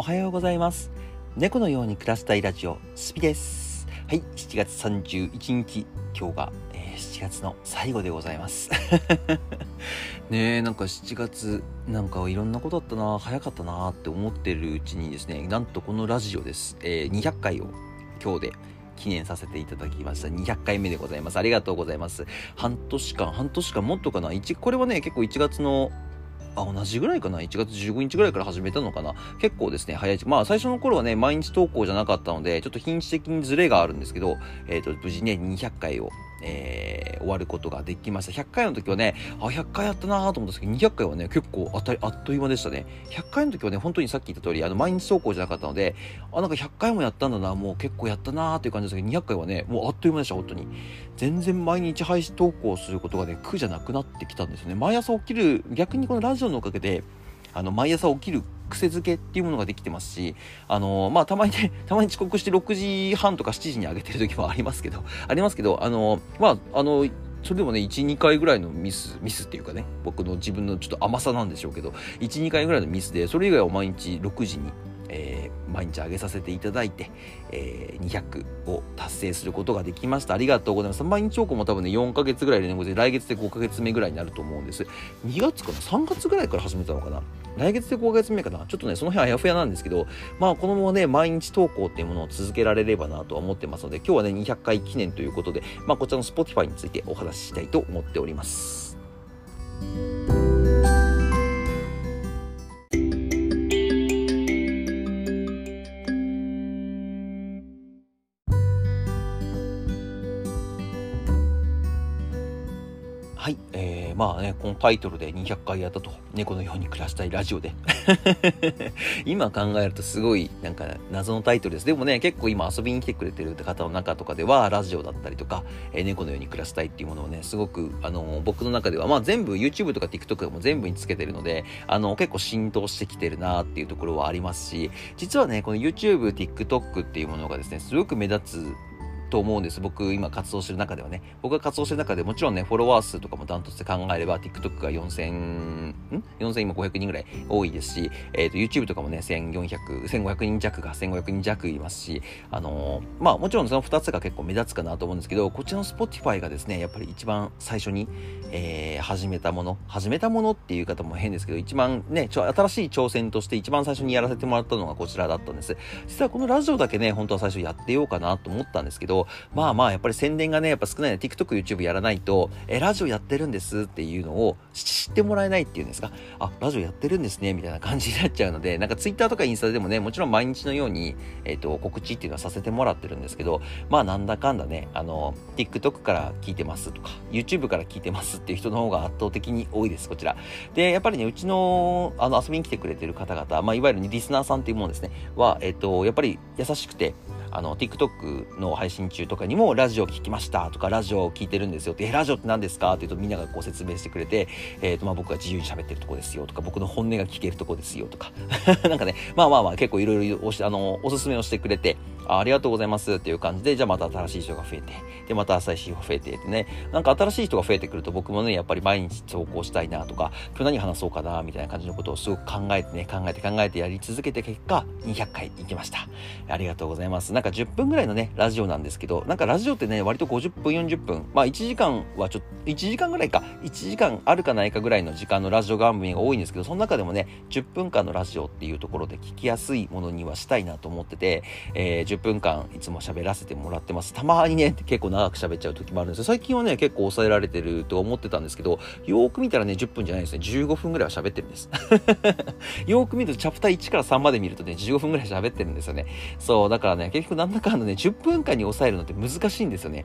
おはようございます猫のように暮らしたいラジオスピですはい7月31日今日が、えー、7月の最後でございます ねえなんか7月なんかいろんなことあったな早かったなって思ってるうちにですねなんとこのラジオです、えー、200回を今日で記念させていただきました。200回目でございます。ありがとうございます。半年間、半年間もっとかな。1、これはね、結構1月のあ、同じぐらいかな ?1 月15日ぐらいから始めたのかな？結構ですね、早いまあ最初の頃はね、毎日投稿じゃなかったので、ちょっと品質的にズレがあるんですけど、えっ、ー、と、無事ね、200回をえー、終わることができました。100回の時はね、あ、100回やったなと思ったんですけど、200回はね、結構あたり、あっという間でしたね。100回の時はね、本当にさっき言った通り、あの、毎日投稿じゃなかったので、あ、なんか100回もやったんだな、もう結構やったなーっていう感じですけど、200回はね、もうあっという間でした、本当に。全然毎日配信投稿することがね、苦じゃなくなってきたんですよね。毎朝起きる、逆にこのラジオのおかげで、あの、毎朝起きる癖づけっていうものができてますし、あのまあ、たまにね、たまに遅刻して6時半とか7時に上げてる時もありますけど、ありますけど、あのまあ、あのそれでもね、1、2回ぐらいのミス、ミスっていうかね、僕の自分のちょっと甘さなんでしょうけど、1、2回ぐらいのミスで、それ以外は毎日6時にえー、毎日上げさせていただいて、えー、200を達成することができました。ありがとうございます。毎日投稿も多分ね、4ヶ月ぐらいでね、来月で5ヶ月目ぐらいになると思うんです。2月かな ?3 月ぐらいから始めたのかな？来月で5ヶ月目かな？ちょっとね、その辺あやふやなんですけど、まあ、このままね、毎日投稿っていうものを続けられればなとは思ってますので、今日はね、200回記念ということで、まあ、こちらの Spotify についてお話ししたいと思っております。はい、えー、まあね、このタイトルで200回やったと、猫のように暮らしたいラジオで。今考えるとすごい、なんか謎のタイトルです。でもね、結構今遊びに来てくれてる方の中とかでは、ラジオだったりとか、えー、猫のように暮らしたいっていうものをね、すごく、あの、僕の中では、まあ全部 YouTube とか TikTok でも全部につけてるので、あの、結構浸透してきてるなっていうところはありますし、実はね、この YouTube、TikTok っていうものがですね、すごく目立つと思うんです。僕、今活動してる中ではね。僕が活動してる中でもちろんね、フォロワー数とかもダントツで考えれば、TikTok が4000、ん ?4000 今500人ぐらい多いですし、えっ、ー、と、YouTube とかもね、1400、1500人弱が1500人弱いますし、あのー、まあもちろんその2つが結構目立つかなと思うんですけど、こちらの Spotify がですね、やっぱり一番最初に、えー、始めたもの、始めたものっていう方も変ですけど、一番ね、ちょ新しい挑戦として一番最初にやらせてもらったのがこちらだったんです。実はこのラジオだけね、本当は最初やってようかなと思ったんですけど、まあまあ、やっぱり宣伝がね、やっぱ少ないので、TikTok、YouTube やらないと、え、ラジオやってるんですっていうのを知ってもらえないっていうんですか、あ、ラジオやってるんですね、みたいな感じになっちゃうので、なんか Twitter とかインスタでもね、もちろん毎日のように、えっ、ー、と、告知っていうのはさせてもらってるんですけど、まあなんだかんだね、あの、TikTok から聞いてますとか、YouTube から聞いてますっていう人の方が圧倒的に多いです、こちら。で、やっぱりね、うちの、あの、遊びに来てくれてる方々、まあいわゆる、リスナーさんっていうものですね、は、えっ、ー、と、やっぱり優しくて、あの、TikTok の配信中とかにも、ラジオ聞きましたとか、ラジオ聞いてるんですよって、え、ラジオって何ですかって言うと、みんながこう説明してくれて、えっ、ー、と、まあ僕が自由に喋ってるとこですよとか、僕の本音が聞けるとこですよとか、なんかね、まあまあまあ結構いろいろ、あの、おすすめをしてくれて、あありがとうございますっていう感じで、じゃあまた新しい人が増えて、で、また新しい人が増えてってね、なんか新しい人が増えてくると僕もね、やっぱり毎日投稿したいなとか、今日何話そうかなみたいな感じのことをすごく考えてね、考えて考えてやり続けて結果、200回行きました。ありがとうございます。なんか10分ぐらいのね、ラジオなんですけど、なんかラジオってね、割と50分、40分、まあ1時間はちょっと、1時間ぐらいか、1時間あるかないかぐらいの時間のラジオ番組が多いんですけど、その中でもね、10分間のラジオっていうところで聞きやすいものにはしたいなと思ってて、えー、10分間いつも喋らせてもらってます。たまにね、結構長く喋っちゃう時もあるんですよ。最近はね、結構抑えられてると思ってたんですけど、よーく見たらね、10分じゃないですね、15分ぐらいは喋ってるんです。よーく見ると、チャプター1から3まで見るとね、15分ぐらい喋ってるんですよね。そう、だからね、結局なんだかんだね、10分間に抑えるのって難しいんですよね。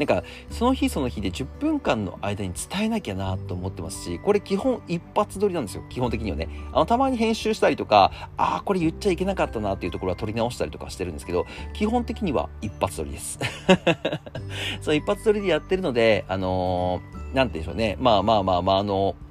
なんか、その日その日で10分間の間に伝えなきゃなと思ってますし、これ基本一発撮りなんですよ。基本的にはね。あの、たまに編集したりとか、ああ、これ言っちゃいけなかったなっていうところは撮り直したりとかしてるんですけど、基本的には一発撮りです。そう、一発撮りでやってるので、あのー、なんて言うんでしょうね。まあまあまあまあ、あのー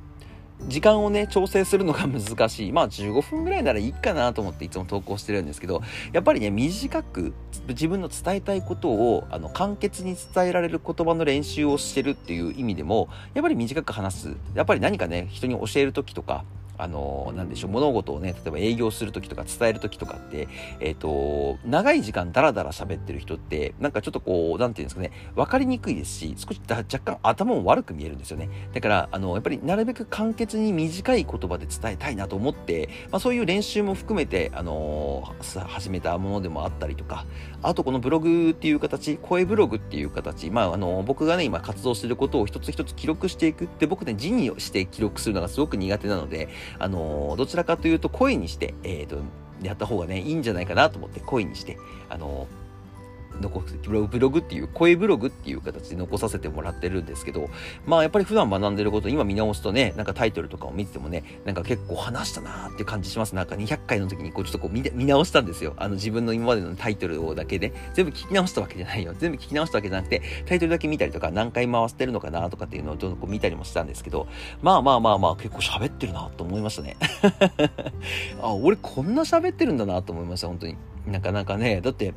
時間をね、調整するのが難しい。まあ15分ぐらいならいいかなと思っていつも投稿してるんですけど、やっぱりね、短く自分の伝えたいことを、あの、簡潔に伝えられる言葉の練習をしてるっていう意味でも、やっぱり短く話す。やっぱり何かね、人に教える時とか、あの、なんでしょう、物事をね、例えば営業するときとか伝えるときとかって、えっ、ー、と、長い時間ダラダラ喋ってる人って、なんかちょっとこう、なんていうんですかね、分かりにくいですし、少し若干頭も悪く見えるんですよね。だから、あの、やっぱりなるべく簡潔に短い言葉で伝えたいなと思って、まあそういう練習も含めて、あの始めたものでもあったりとか、あとこのブログっていう形、声ブログっていう形、まああの、僕がね、今活動してることを一つ一つ記録していく。で、僕ね、字にして記録するのがすごく苦手なので、あのどちらかというと声にして、えっ、ー、と、やった方がね、いいんじゃないかなと思って声にして、あの残ブログブログっていう声ブログっていう形で残させてもらってるんですけどまあやっぱり普段学んでること今見直すとねなんかタイトルとかを見ててもねなんか結構話したなーって感じします。なんか200回の時にこうちょっとこう見見直したんですよ。あの自分の今までのタイトルをだけで。全部聞き直したわけじゃないよ。全部聞き直したわけじゃなくてタイトルだけ見たりとか何回回してるのかなとかっていうのをちょっとこう見たりもしたんですけどまあまあまあまあ結構喋ってるなと思いましたね。あ俺こんな喋ってるんだなと思いました本当に。なかなかね。だって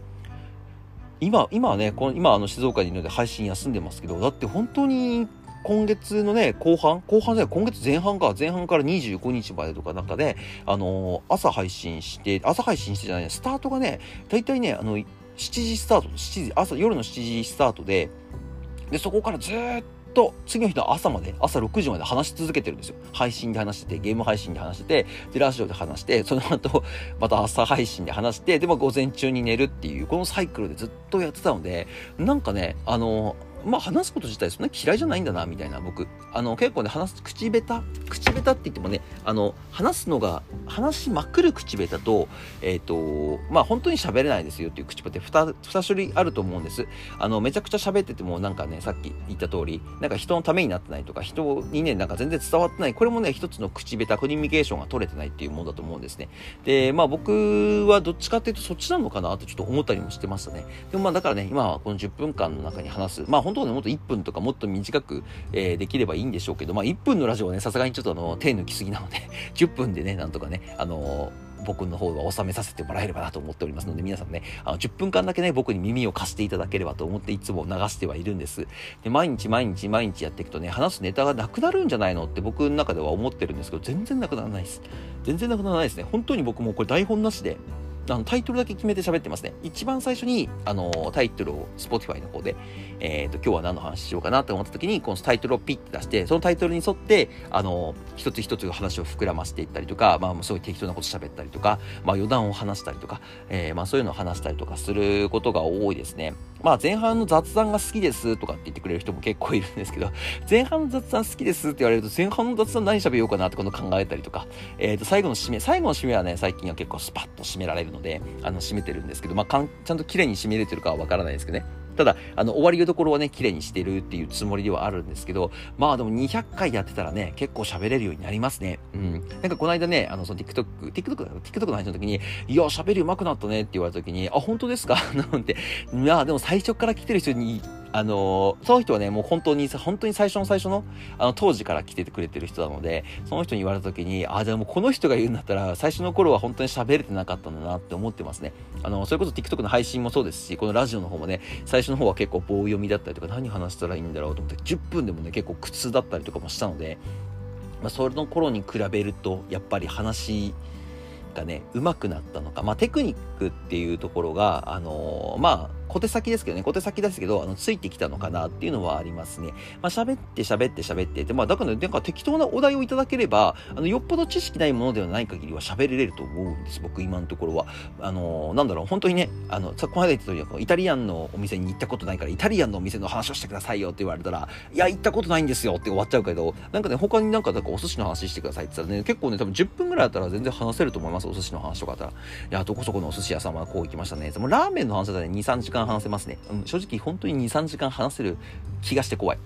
今、今はね、この今あの静岡にいるので配信休んでますけど、だって本当に今月のね、後半後半じゃない今月前半か、前半から25日までとかなんかで、あのー、朝配信して、朝配信してじゃない、スタートがね、大体ね、あの、7時スタート、7時、朝、夜の7時スタートで、で、そこからずっと次の日の朝まで、朝6時まで話し続けてるんですよ。配信で話してて、ゲーム配信で話してて、で、ラジオで話して、その後、また朝配信で話して、で、も午前中に寝るっていう、このサイクルでずっとやってたので、なんかね、あのまあ話すこと自体そんな嫌いじゃないんだなみたいな僕。あの結構ね話す口下手口下手って言ってもねあの話すのが話しまくる口下手とえっ、ー、とまあ本当に喋れないですよっていう口下手 2, 2種類あると思うんです。あのめちゃくちゃ喋っててもなんかねさっき言った通りなんか人のためになってないとか人にねなんか全然伝わってないこれもね一つの口下手コミュニケーションが取れてないっていうものだと思うんですね。でまあ僕はどっちかっていうとそっちなのかなとちょっと思ったりもしてましたね。でもまあだからね今はこの10分間の中に話す。まあ本当はねもっと1分とかもっと短く、えー、できればいいんでしょうけど、まあ1分のラジオはね、さすがにちょっとあの、手抜きすぎなので 10分でね、なんとかね、あのー僕の方は収めさせてもらえればなと思っておりますので、皆さんね、あの10分間だけね、僕に耳を貸していただければと思っていつも流してはいるんです。で、毎日毎日毎日やっていくとね、話すネタがなくなるんじゃないのって僕の中では思ってるんですけど、全然なくならないです。全然なくならないですね。本当に僕もこれ台本なしで、あのタイトルだけ決めて喋ってますね。一番最初に、あのタイトルを Spotify の方で、えっ、ー、と、今日は何の話しようかなと思った時に、このタイトルをピッて出して、そのタイトルに沿って、あの一つ一つ話を膨らませていったりとか、まあ、すごい適当なこと喋ったりとか、まあ、余談を話したりとか、え、まあ、そういうのを話したりとかすることが多いですね。まあ、前半の雑談が好きですとかって言ってくれる人も結構いるんですけど、前半の雑談好きですって言われると、前半の雑談何喋ようかなってこと考えたりとか、えっ、ー、と、最後の締め、最後の締めはね、最近は結構スパッと締められるので、あの、締めてるんですけど、まあ、かんちゃんと綺麗に締めれてるかはわからないですけどね。ただ、あの、終わりのところはね、綺麗にしてるっていうつもりではあるんですけど、まあでも200回やってたらね、結構喋れるようになりますね。うん。なんかこの間ね、あの、その TikTok、TikTok、TikTok の話の時に、いや、喋り上手くなったねって言われた時に、あ、本当ですか？なんて、いや、でも最初から来てる人にあのその人はね、もう本当に、本当に最初の最初の、あの、当時から来ててくれてる人なので、その人に言われた時に、あ、でもこの人が言うんだったら、最初の頃は本当に喋れてなかったんだなって思ってますね。あの、それこそ TikTok の配信もそうですし、このラジオの方もね、最初の方は結構棒読みだったりとか、何話したらいいんだろうと思って、10分でもね、結構苦痛だったりとかもしたので、まあ、それの頃に比べると、やっぱり話、がね、上手くなったのか、まあ、テクニックっていうところが、あの、まあ、小手先ですけどね、小手先ですけど、あの、ついてきたのかなっていうのはありますね。まあ、喋って喋って喋ってて、まあ、だから、ねなんか適当なお題をいただければ、あの、よっぽど知識ないものではない限りは喋れれると思うんです、僕、今のところは。あの、なんだろう、本当にね、あの、さ、この間言った通り、イタリアンのお店に行ったことないから、イタリアンのお店の話をしてくださいよって言われたら、いや、行ったことないんですよって終わっちゃうけど、なんかね、他になんか、なんかお寿司の話してくださいって言ったらね、結構ね、多分10分ぐらいだったら全然話せると思います、お寿司の話とかだったら。いや、どこそこのお寿司屋さんはこう行きましたね。もラーメンの話だったら2、3時間話せますね。うん正直本当に2、3時間話せる気がして怖い。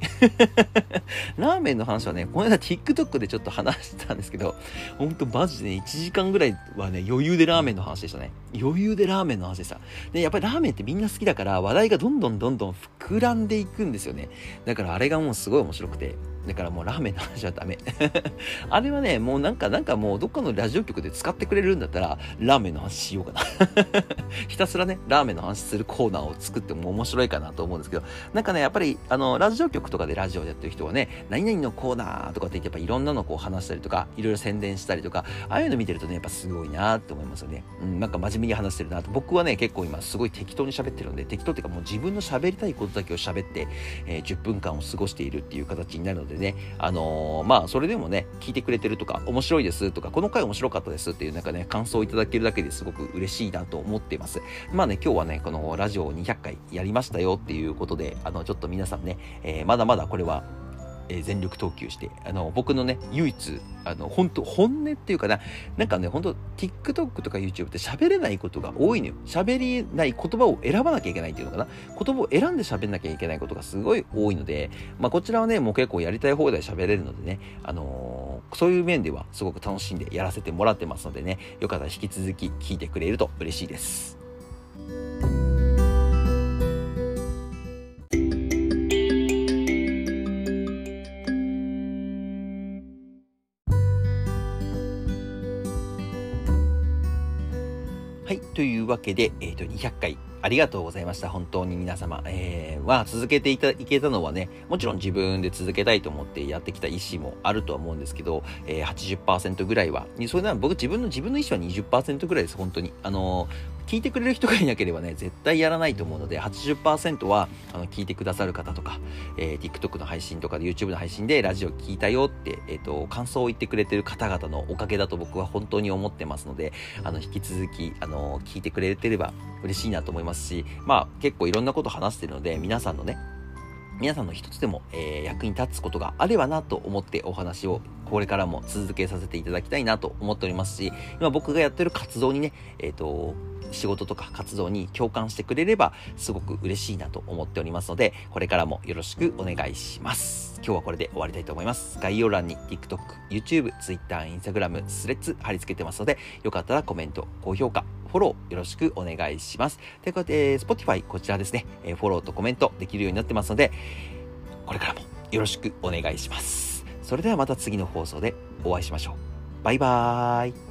ラーメンの話はね、この間 TikTok でちょっと話してたんですけど、ほんとマジでね、1時間ぐらいはね、余裕でラーメンの話でしたね。余裕でラーメンの話でした。で、やっぱりラーメンってみんな好きだから、話題がどんどんどんどん膨らんでいくんですよね。だからあれがもうすごい面白くて。だからもうラーメンの話はダメ。あれはね、もうなんか、なんかもうどっかのラジオ局で使ってくれるんだったら、ラーメンの話しようかな。ひたすらね、ラーメンの話するコーナーを作っても面白いかなと思うんですけど、なんかね、やっぱり、あの、ラジオ局とかでラジオやってる人はね、何々のコーナーとかって言って、やっぱいろんなのこう話したりとか、いろいろ宣伝したりとか、ああいうの見てるとね、やっぱすごいなって思いますよね。うん、なんか真面目に話してるなと。僕はね、結構今すごい適当に喋ってるんで、適当っていうかもう自分の喋りたいことだけを喋って、えー、10分間を過ごしているっていう形になるのでね、あのー、まあ、それでもね、聞いてくれてるとか、面白いですとか、この回面白かったですっていうなんかね、感想をいただけるだけですごく嬉しいなと思っています。まあね、今日はね、このラジオを200回やりましたよっていうことで、あの、ちょっと皆さんね、えー、まだまだこれはえ、全力投球して、あの、僕のね、唯一、あの、本当本音っていうかな、なんかね、本当 TikTok とか YouTube って喋れないことが多いのよ。喋りない言葉を選ばなきゃいけないっていうのかな。言葉を選んで喋んなきゃいけないことがすごい多いので、まあ、こちらはね、もう結構やりたい放題喋れるのでね、あのー、そういう面ではすごく楽しんでやらせてもらってますのでね、よかったら引き続き聞いてくれると嬉しいです。い。うわけで、えっ、ー、と、200回ありがとうございました。本当に皆様。えー、は、続けていた、いけたのはね、もちろん自分で続けたいと思ってやってきた意思もあるとは思うんですけど、えー、80%ぐらいは、それなら僕自分の自分の意思は20%ぐらいです、本当に。あのー聞いてくれる人がいなければね、絶対やらないと思うので、80%は、あの、聞いてくださる方とか、えー、TikTok の配信とかで YouTube の配信でラジオ聞いたよって、えっ、ー、と、感想を言ってくれてる方々のおかげだと僕は本当に思ってますので、あの、引き続き、あの、聞いてくれてれば嬉しいなと思いますし、まあ、結構いろんなこと話してるので、皆さんのね、皆さんの一つでも、えー、役に立つことがあればなと思ってお話をこれからも続けさせていただきたいなと思っておりますし、今僕がやってる活動にね、えっ、ー、と、仕事とか活動に共感してくれればすごく嬉しいなと思っておりますので、これからもよろしくお願いします。今日はこれで終わりたいと思います。概要欄に TikTok、YouTube、Twitter、Instagram、スレッズ貼り付けてますので、よかったらコメント、高評価、フォローよろしくお願いします。ということで、Spotify こちらですね、え、フォローとコメントできるようになってますので、これからもよろしくお願いします。それではまた次の放送でお会いしましょう。バイバーイ。